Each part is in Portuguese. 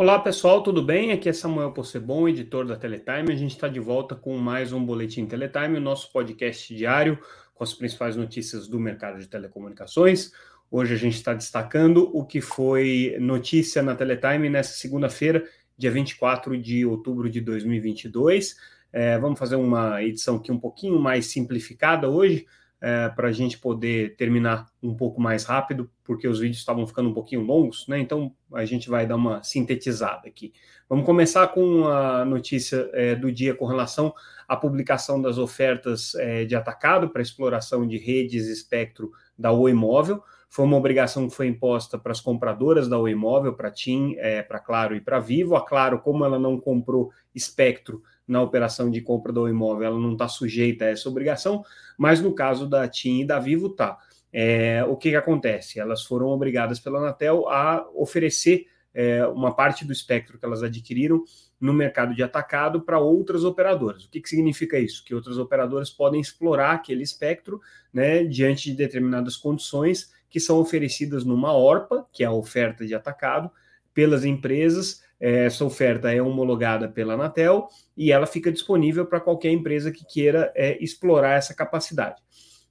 Olá pessoal, tudo bem? Aqui é Samuel Possebon, editor da Teletime. A gente está de volta com mais um Boletim Teletime, o nosso podcast diário com as principais notícias do mercado de telecomunicações. Hoje a gente está destacando o que foi notícia na Teletime nessa segunda-feira, dia 24 de outubro de 2022. É, vamos fazer uma edição aqui um pouquinho mais simplificada hoje, é, para a gente poder terminar um pouco mais rápido, porque os vídeos estavam ficando um pouquinho longos, né? Então a gente vai dar uma sintetizada aqui. Vamos começar com a notícia é, do dia com relação à publicação das ofertas é, de atacado para exploração de redes espectro da Oi Móvel. Foi uma obrigação que foi imposta para as compradoras da Oi Móvel, para TIM, é, para Claro e para Vivo. A Claro, como ela não comprou espectro na operação de compra do imóvel, ela não está sujeita a essa obrigação, mas no caso da TIM e da Vivo está. É, o que, que, acontece? Elas foram obrigadas pela Anatel a oferecer é, uma parte do espectro que elas adquiriram no mercado de atacado para outras operadoras. O que, que significa isso? Que outras operadoras podem explorar aquele espectro né, diante de determinadas condições que são oferecidas numa ORPA, que é a oferta de atacado, pelas empresas essa oferta é homologada pela Anatel e ela fica disponível para qualquer empresa que queira é, explorar essa capacidade.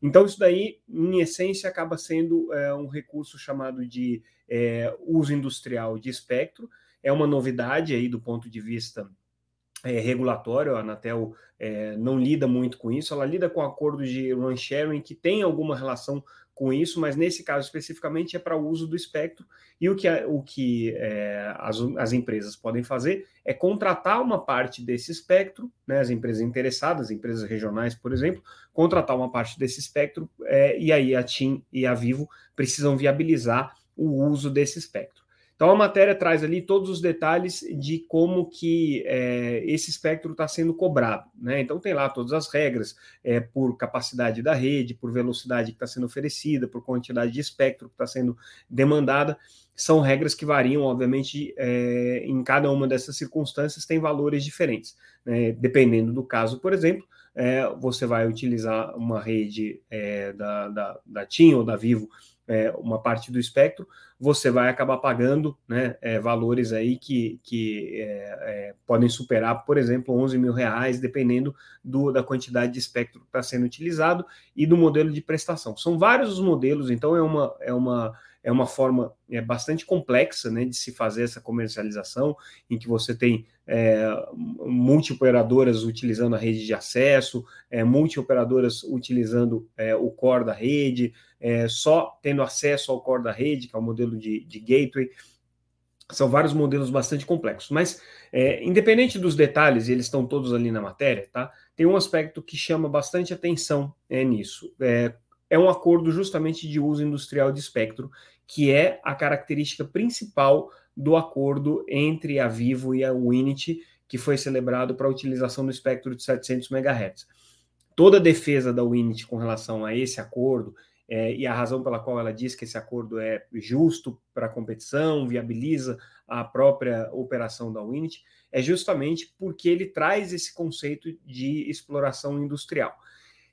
Então, isso daí, em essência, acaba sendo é, um recurso chamado de é, uso industrial de espectro. É uma novidade aí do ponto de vista é, regulatório, a Anatel é, não lida muito com isso, ela lida com acordos de run sharing que tem alguma relação com isso, mas nesse caso especificamente é para o uso do espectro, e o que, o que é, as, as empresas podem fazer é contratar uma parte desse espectro, né, as empresas interessadas, empresas regionais, por exemplo, contratar uma parte desse espectro, é, e aí a TIM e a Vivo precisam viabilizar o uso desse espectro. Então a matéria traz ali todos os detalhes de como que é, esse espectro está sendo cobrado. Né? Então tem lá todas as regras é, por capacidade da rede, por velocidade que está sendo oferecida, por quantidade de espectro que está sendo demandada. São regras que variam, obviamente, é, em cada uma dessas circunstâncias tem valores diferentes. Né? Dependendo do caso, por exemplo, é, você vai utilizar uma rede é, da, da, da TIM ou da Vivo é, uma parte do espectro, você vai acabar pagando né, é, valores aí que, que é, é podem superar, por exemplo, 11 mil reais, dependendo do, da quantidade de espectro que está sendo utilizado e do modelo de prestação. São vários os modelos, então é uma, é uma é uma forma é, bastante complexa né, de se fazer essa comercialização, em que você tem é, multi-operadoras utilizando a rede de acesso, é, multi-operadoras utilizando é, o core da rede, é, só tendo acesso ao core da rede, que é o modelo de, de gateway. São vários modelos bastante complexos, mas é, independente dos detalhes, eles estão todos ali na matéria, tá? Tem um aspecto que chama bastante atenção é, nisso. É, é um acordo justamente de uso industrial de espectro, que é a característica principal do acordo entre a Vivo e a Winit, que foi celebrado para a utilização do espectro de 700 MHz. Toda a defesa da Winit com relação a esse acordo é, e a razão pela qual ela diz que esse acordo é justo para a competição, viabiliza a própria operação da Winit, é justamente porque ele traz esse conceito de exploração industrial,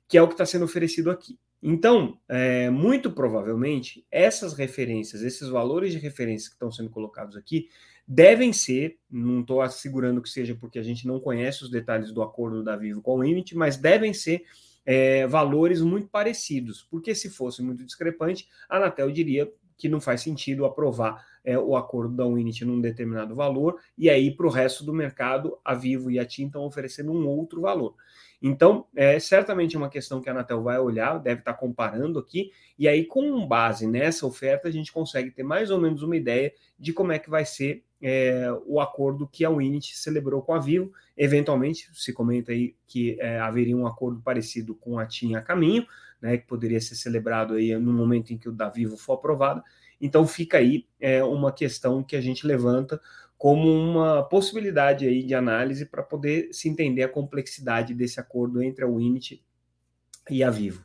que é o que está sendo oferecido aqui. Então, é, muito provavelmente, essas referências, esses valores de referência que estão sendo colocados aqui, devem ser, não estou assegurando que seja porque a gente não conhece os detalhes do acordo da Vivo com o Init, mas devem ser é, valores muito parecidos, porque se fosse muito discrepante, a Anatel diria que não faz sentido aprovar é, o acordo da Unity num determinado valor, e aí para o resto do mercado, a Vivo e a TIM estão oferecendo um outro valor. Então, é certamente uma questão que a Anatel vai olhar, deve estar comparando aqui, e aí, com base nessa oferta, a gente consegue ter mais ou menos uma ideia de como é que vai ser é, o acordo que a Unity celebrou com a Vivo. Eventualmente, se comenta aí que é, haveria um acordo parecido com a TIM a caminho, né, que poderia ser celebrado aí no momento em que o da Vivo for aprovado. Então fica aí é, uma questão que a gente levanta como uma possibilidade aí de análise para poder se entender a complexidade desse acordo entre a Winit e a Vivo.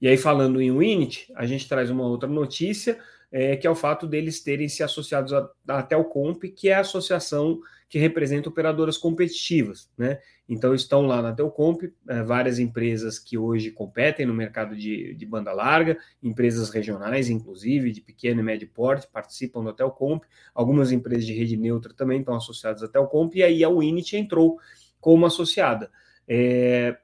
E aí, falando em Winit, a gente traz uma outra notícia, é, que é o fato deles terem se associados à Telcomp, que é a associação que representa operadoras competitivas, né? Então estão lá na Telcomp é, várias empresas que hoje competem no mercado de, de, banda larga, empresas regionais, inclusive, de pequeno e médio porte, participam da Telcomp, algumas empresas de rede neutra também estão associadas à Telcomp, e aí a Winit entrou como associada. É,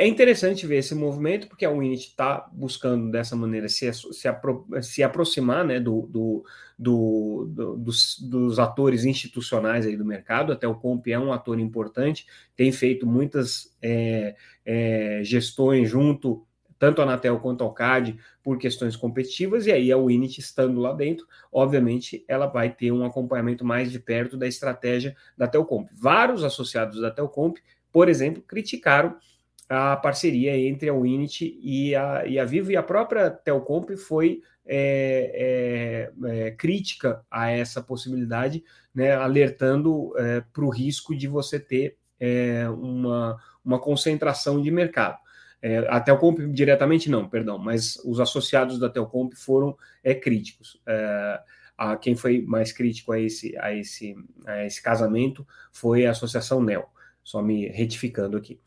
é interessante ver esse movimento, porque a Winit está buscando dessa maneira se, se, apro se aproximar né, do, do, do, dos, dos, atores institucionais aí do mercado. Até o Comp é um ator importante, tem feito muitas é, é, gestões junto, tanto a Anatel quanto ao CAD, por questões competitivas, e aí a Winit estando lá dentro, obviamente ela vai ter um acompanhamento mais de perto da estratégia da Telcomp. Vários associados da Telcomp, por exemplo, criticaram a parceria entre a Winit e a, e a Vivo, e a própria Telcomp foi é, é, é, crítica a essa possibilidade, né, alertando é, para o risco de você ter é, uma, uma concentração de mercado. É, a Telcomp diretamente não, perdão, mas os associados da Telcomp foram críticos. a, quem foi mais crítico a esse, a, esse, a esse casamento foi a Associação NEL, só me retificando aqui.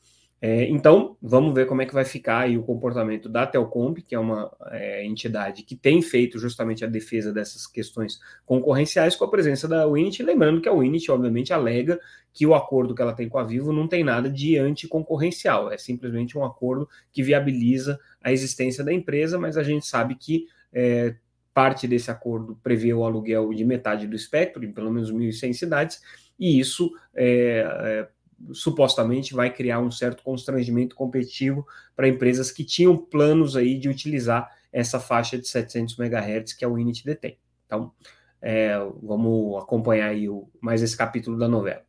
É, então, vamos ver como é que vai ficar o comportamento da Telcomp, que é uma é, entidade que tem feito justamente a defesa dessas questões concorrenciais com a presença da Winit, lembrando que a Winit, obviamente, alega que o acordo que ela tem com a Vivo não tem nada de anticoncorrencial, é simplesmente um acordo que viabiliza a existência da empresa, mas a gente sabe que é, parte desse acordo prevê o aluguel de metade do espectro, em pelo menos 1.100 cidades, e isso é, é supostamente vai criar um certo constrangimento competitivo para empresas que tinham planos aí de utilizar essa faixa de 700 MHz que a Winit detém. Então, é, vamos acompanhar aí o, mais esse capítulo da novela.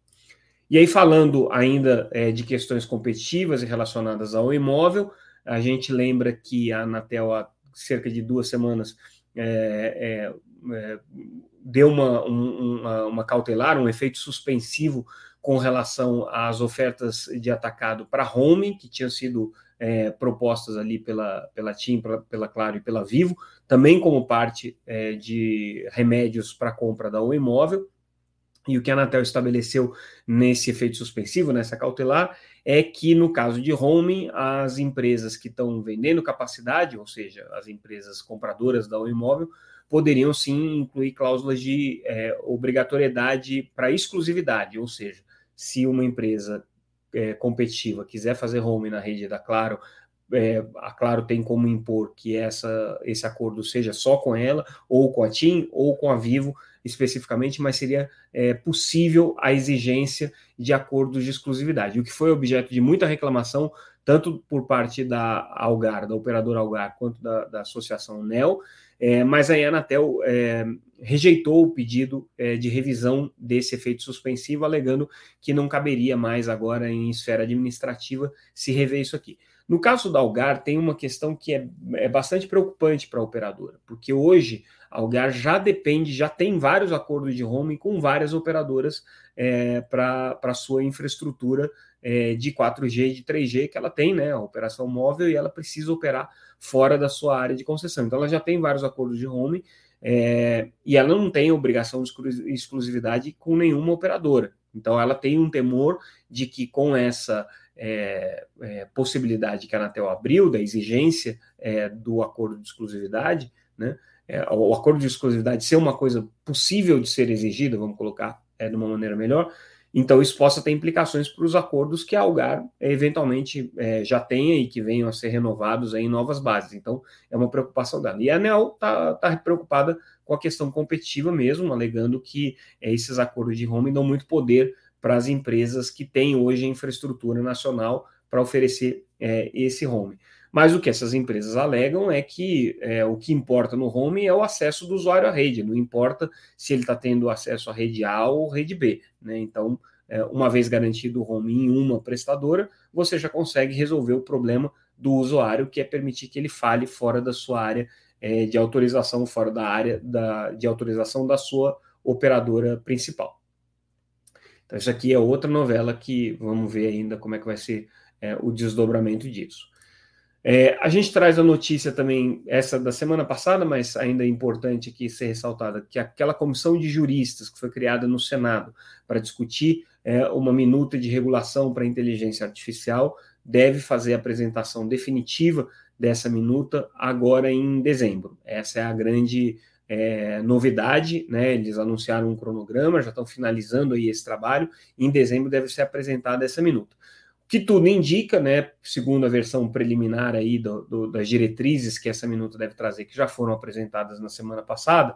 E aí, falando ainda é, de questões competitivas e relacionadas ao imóvel, a gente lembra que a Anatel, há cerca de duas semanas, é, é, é deu uma, um, uma, uma cautelar, um efeito suspensivo com relação às ofertas de atacado para home, que tinham sido é, propostas ali pela, pela TIM, pela, pela, Claro e pela Vivo, também como parte é, de remédios para compra da um imóvel. E o que a Anatel estabeleceu nesse efeito suspensivo, nessa cautelar, é que no caso de home, as empresas que estão vendendo capacidade, ou seja, as empresas compradoras da um imóvel, poderiam sim incluir cláusulas de é, obrigatoriedade para exclusividade, ou seja, se uma empresa é, competitiva quiser fazer home na rede da Claro, é, a Claro tem como impor que essa, esse acordo seja só com ela, ou com a TIM, ou com a Vivo especificamente, mas seria é, possível a exigência de acordos de exclusividade, o que foi objeto de muita reclamação, tanto por parte da Algar, da operadora Algar, quanto da, da associação NEL, é, mas a Anatel é, rejeitou o pedido é, de revisão desse efeito suspensivo, alegando que não caberia mais agora em esfera administrativa se rever isso aqui. No caso da Algar, tem uma questão que é, é bastante preocupante para a operadora, porque hoje a Algar já depende, já tem vários acordos de roaming com várias operadoras é, para a sua infraestrutura é, de 4G e de 3G que ela tem, né, a operação móvel, e ela precisa operar fora da sua área de concessão. Então, ela já tem vários acordos de roaming é, e ela não tem obrigação de exclusividade com nenhuma operadora. Então, ela tem um temor de que com essa é, é, possibilidade que a Anatel abriu, da exigência é, do acordo de exclusividade, né, é, o acordo de exclusividade ser uma coisa possível de ser exigida, vamos colocar é, de uma maneira melhor, então, isso possa ter implicações para os acordos que a Algar eventualmente é, já tenha e que venham a ser renovados em novas bases. Então, é uma preocupação dela. E a ANEL está tá preocupada com a questão competitiva mesmo, alegando que esses acordos de home dão muito poder para as empresas que têm hoje infraestrutura nacional para oferecer é, esse home. Mas o que essas empresas alegam é que é, o que importa no home é o acesso do usuário à rede, não importa se ele está tendo acesso à rede A ou rede B. Né? Então, é, uma vez garantido o home em uma prestadora, você já consegue resolver o problema do usuário, que é permitir que ele fale fora da sua área é, de autorização, fora da área da, de autorização da sua operadora principal. Então, isso aqui é outra novela que vamos ver ainda como é que vai ser é, o desdobramento disso. É, a gente traz a notícia também, essa da semana passada, mas ainda é importante aqui ser ressaltada, que aquela comissão de juristas que foi criada no Senado para discutir é, uma minuta de regulação para a inteligência artificial deve fazer a apresentação definitiva dessa minuta agora em dezembro. Essa é a grande é, novidade, né? Eles anunciaram um cronograma, já estão finalizando aí esse trabalho. em dezembro deve ser apresentada essa minuta que tudo indica, né, segundo a versão preliminar aí do, do, das diretrizes que essa minuta deve trazer, que já foram apresentadas na semana passada,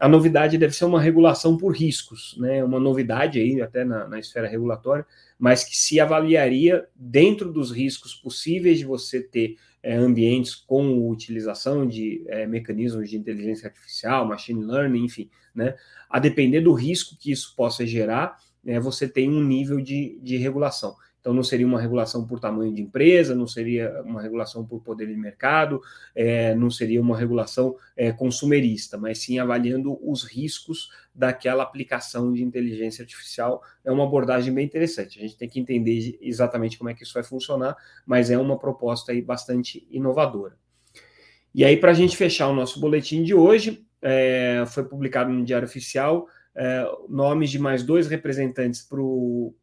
a novidade deve ser uma regulação por riscos, né, uma novidade aí até na, na esfera regulatória, mas que se avaliaria dentro dos riscos possíveis de você ter é, ambientes com utilização de é, mecanismos de inteligência artificial, machine learning, enfim, né, a depender do risco que isso possa gerar, né, você tem um nível de, de regulação. Então, não seria uma regulação por tamanho de empresa, não seria uma regulação por poder de mercado, é, não seria uma regulação é, consumerista, mas sim avaliando os riscos daquela aplicação de inteligência artificial. É uma abordagem bem interessante. A gente tem que entender exatamente como é que isso vai funcionar, mas é uma proposta aí bastante inovadora. E aí, para a gente fechar o nosso boletim de hoje, é, foi publicado no Diário Oficial é, nomes de mais dois representantes para o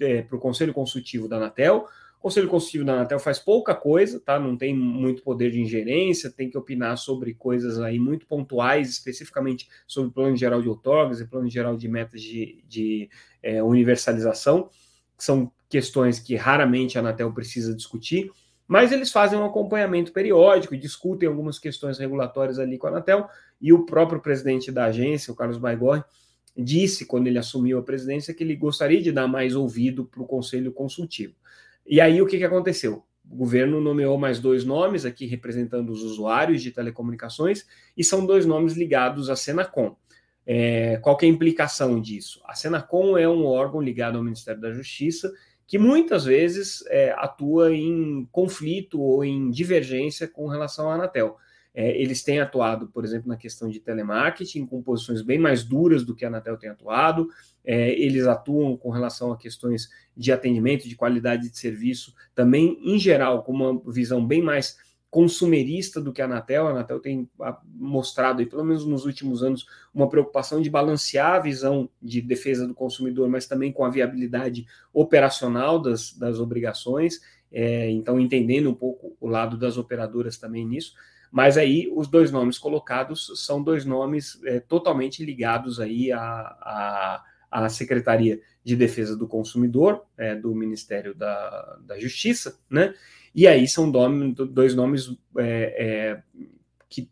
é, Conselho Consultivo da Anatel. O Conselho Consultivo da Anatel faz pouca coisa, tá? Não tem muito poder de ingerência, tem que opinar sobre coisas aí muito pontuais, especificamente sobre o plano geral de outorgas e plano geral de metas de, de é, universalização, que são questões que raramente a Anatel precisa discutir mas eles fazem um acompanhamento periódico, discutem algumas questões regulatórias ali com a Anatel, e o próprio presidente da agência, o Carlos Baigorre, disse, quando ele assumiu a presidência, que ele gostaria de dar mais ouvido para o Conselho Consultivo. E aí o que, que aconteceu? O governo nomeou mais dois nomes aqui representando os usuários de telecomunicações e são dois nomes ligados à Senacom. É, qual é a implicação disso? A Senacom é um órgão ligado ao Ministério da Justiça que muitas vezes é, atua em conflito ou em divergência com relação à Anatel. É, eles têm atuado, por exemplo, na questão de telemarketing, com posições bem mais duras do que a Anatel tem atuado. É, eles atuam com relação a questões de atendimento, de qualidade de serviço, também, em geral, com uma visão bem mais consumerista do que a Anatel. A Anatel tem mostrado, aí, pelo menos nos últimos anos, uma preocupação de balancear a visão de defesa do consumidor, mas também com a viabilidade operacional das, das obrigações. É, então, entendendo um pouco o lado das operadoras também nisso. Mas aí os dois nomes colocados são dois nomes é, totalmente ligados aí à, à, à, Secretaria de Defesa do Consumidor, é, do Ministério da, da Justiça, né? E aí são dois nomes é, é, que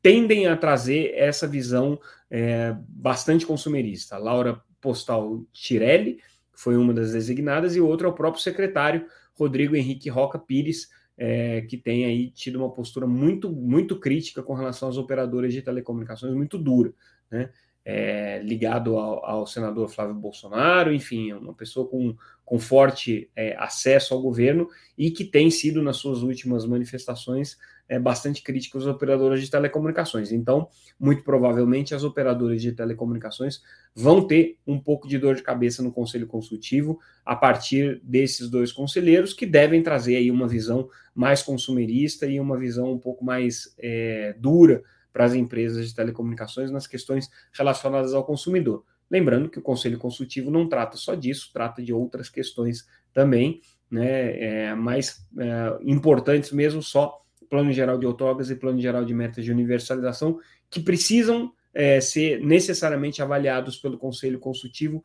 tendem a trazer essa visão é, bastante consumerista. Laura Postal Tirelli foi uma das designadas, e o outro é o próprio secretário Rodrigo Henrique Roca Pires, é, que tem aí tido uma postura muito, muito crítica com relação às operadoras de telecomunicações, muito dura, né? É, ligado ao, ao, senador Flávio Bolsonaro, enfim, uma pessoa com, com forte é, acesso ao governo e que tem sido, nas suas últimas manifestações, é, bastante crítica às operadoras de telecomunicações. Então, muito provavelmente, as operadoras de telecomunicações vão ter um pouco de dor de cabeça no Conselho Consultivo a partir desses dois conselheiros, que devem trazer aí uma visão mais consumerista e uma visão um pouco mais é, dura para as empresas de telecomunicações nas questões relacionadas ao consumidor. Lembrando que o Conselho Consultivo não trata só disso, trata de outras questões também, né, é, mais é, importantes mesmo só Plano Geral de Outorgas e Plano Geral de Metas de Universalização, que precisam é, ser necessariamente avaliados pelo Conselho Consultivo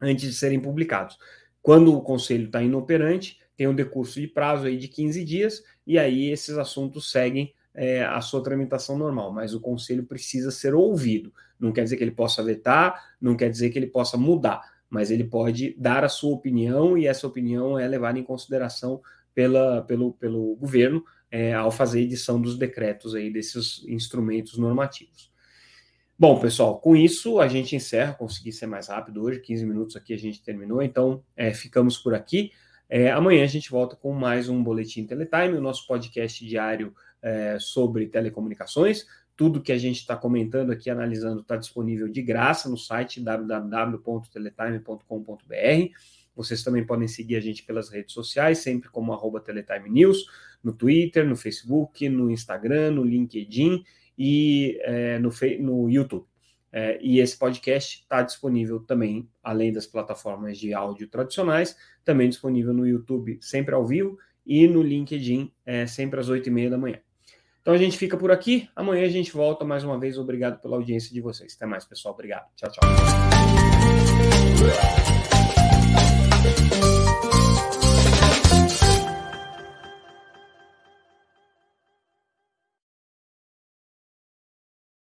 antes de serem publicados. Quando o Conselho está inoperante, tem um decurso de prazo aí de 15 dias, e aí esses assuntos seguem é, a sua tramitação normal, mas o Conselho precisa ser ouvido. Não quer dizer que ele possa vetar, não quer dizer que ele possa mudar, mas ele pode dar a sua opinião e essa opinião é levada em consideração pela, pelo, pelo governo é, ao fazer edição dos decretos aí desses instrumentos normativos. Bom, pessoal, com isso a gente encerra, consegui ser mais rápido hoje, 15 minutos aqui a gente terminou, então é, ficamos por aqui. É, amanhã a gente volta com mais um Boletim Teletime, o nosso podcast diário é, sobre telecomunicações. Tudo que a gente está comentando aqui, analisando, está disponível de graça no site www.teletime.com.br. Vocês também podem seguir a gente pelas redes sociais, sempre como arroba Teletime News, no Twitter, no Facebook, no Instagram, no LinkedIn e é, no, no YouTube. É, e esse podcast está disponível também, além das plataformas de áudio tradicionais, também disponível no YouTube, sempre ao vivo, e no LinkedIn, é, sempre às oito e meia da manhã. Então a gente fica por aqui. Amanhã a gente volta mais uma vez. Obrigado pela audiência de vocês. Até mais, pessoal. Obrigado. Tchau, tchau.